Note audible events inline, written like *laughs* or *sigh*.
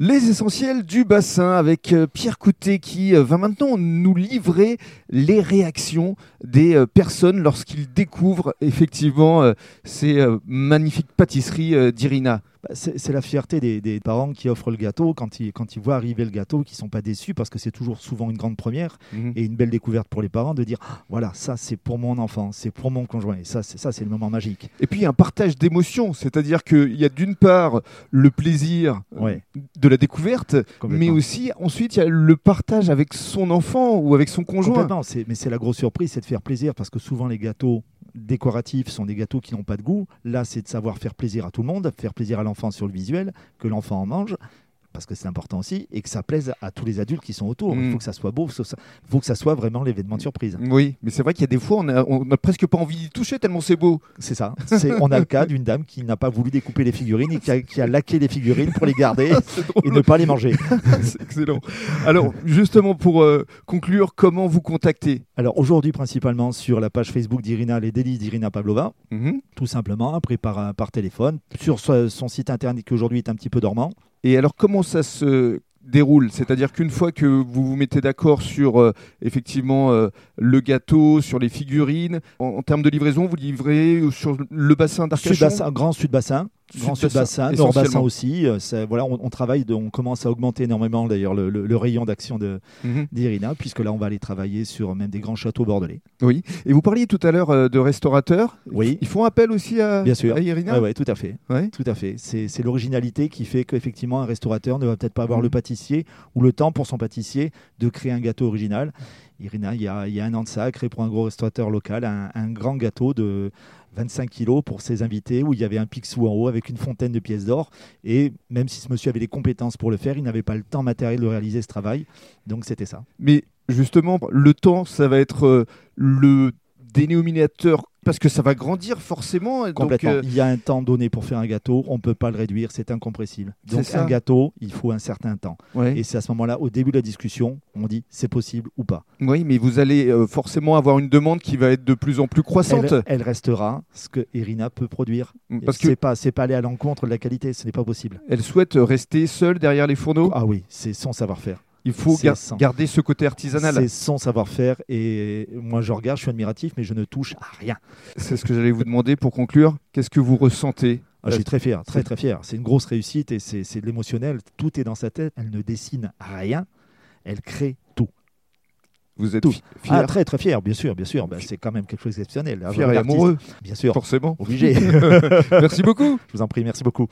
Les essentiels du bassin avec euh, Pierre Coutet qui euh, va maintenant nous livrer les réactions des euh, personnes lorsqu'ils découvrent effectivement ces magnifiques pâtisseries d'Irina. Bah, c'est la fierté des, parents qui offrent le gâteau quand ils, quand ils voient arriver le gâteau, qui sont pas déçus parce que c'est toujours souvent une grande première mhm. et une belle découverte pour les parents de dire ah, voilà ça c'est pour mon enfant, c'est pour mon conjoint et ça c'est ça c'est le moment magique. Et puis un partage d'émotions, c'est-à-dire qu'il y a d'une part le plaisir de la découverte, mais aussi ensuite il y a le partage avec son enfant ou avec son conjoint. mais c'est la grosse surprise, c'est de faire plaisir parce que souvent les gâteaux décoratifs sont des gâteaux qui n'ont pas de goût. Là, c'est de savoir faire plaisir à tout le monde, faire plaisir à l'enfant sur le visuel, que l'enfant en mange parce que c'est important aussi, et que ça plaise à tous les adultes qui sont autour. Il mm. faut que ça soit beau, il faut que ça soit vraiment l'événement de surprise. Oui, mais c'est vrai qu'il y a des fois, on n'a presque pas envie d'y toucher tellement c'est beau. C'est ça. On a le cas d'une dame qui n'a pas voulu découper les figurines et qui a, laqué les figurines pour les garder *laughs* et ne pas les manger. *laughs* c'est excellent. Alors, justement, pour euh, conclure, comment vous contacter? Alors, aujourd'hui, principalement sur la page Facebook d'Irina, les délices d'Irina Pavlova, mhm. tout simplement, après par, par téléphone, sur son site internet qui aujourd'hui est un petit peu dormant. Et alors, comment ça se déroule? C'est-à-dire qu'une fois que vous vous mettez d'accord sur euh, effectivement euh, le gâteau, sur les figurines, en, termes de livraison, vous livrez sur le bassin d'Arcachon? Grand Sud-Bassin, Grand Sud Bassin, Nord Bassin aussi. Euh, voilà, on, travaille, on commence à augmenter énormément d'ailleurs le, rayon d'action mhm. d'Irina, puisque là on va aller travailler sur même des grands châteaux bordelais. Oui. Et vous parliez tout à l'heure euh, de restaurateurs. Oui. Ils font appel aussi à, Bien sûr. Irina. Oui, tout à fait. Tout à fait. C'est l'originalité qui fait qu'effectivement un restaurateur ne va peut-être pas avoir mhm. le pâtissier ou le temps pour son pâtissier de créer un gâteau original. Irina, il y, a, il y a un an de ça, a créé pour un gros restaurateur local un, un grand gâteau de 25 kilos pour ses invités, où il y avait un pixou en haut avec une fontaine de pièces d'or. Et même si ce monsieur avait les compétences pour le faire, il n'avait pas le temps matériel de réaliser ce travail. Donc c'était ça. Mais justement, le temps, ça va être euh, le dénominateur parce que ça va grandir forcément. Complètement. Euh, il y a un temps donné pour faire un gâteau, on ne peut pas le réduire, c'est incompressible. Donc un gâteau, il faut un certain temps. Et c'est à ce moment-là, au début de la discussion, on dit c'est possible ou pas. Oui, mais vous allez euh, forcément avoir une demande qui va être de plus en plus croissante. Elle, restera ce que Irina peut produire. Parce que c'est pas, pas aller à l'encontre de la qualité, ce n'est pas possible. Elle souhaite rester seule derrière les fourneaux? Ah oui, c'est son savoir-faire. Il faut garder ce côté artisanal. C'est son savoir-faire et moi je regarde, je suis admiratif, mais je ne touche à rien. C'est ce que j'allais vous demander pour conclure. Qu'est-ce que vous ressentez? Ah, je suis très fier, très très fier. C'est une grosse réussite et c'est de l'émotionnel. Tout est dans sa tête. Elle ne dessine rien, elle crée tout. Vous êtes fier ah, Très très fier, bien sûr, bien sûr. Ben, c'est quand même quelque chose d'exceptionnel. Fier et amoureux, bien sûr. Forcément. Obligé. *laughs* *laughs* merci beaucoup. Je vous en prie, merci beaucoup.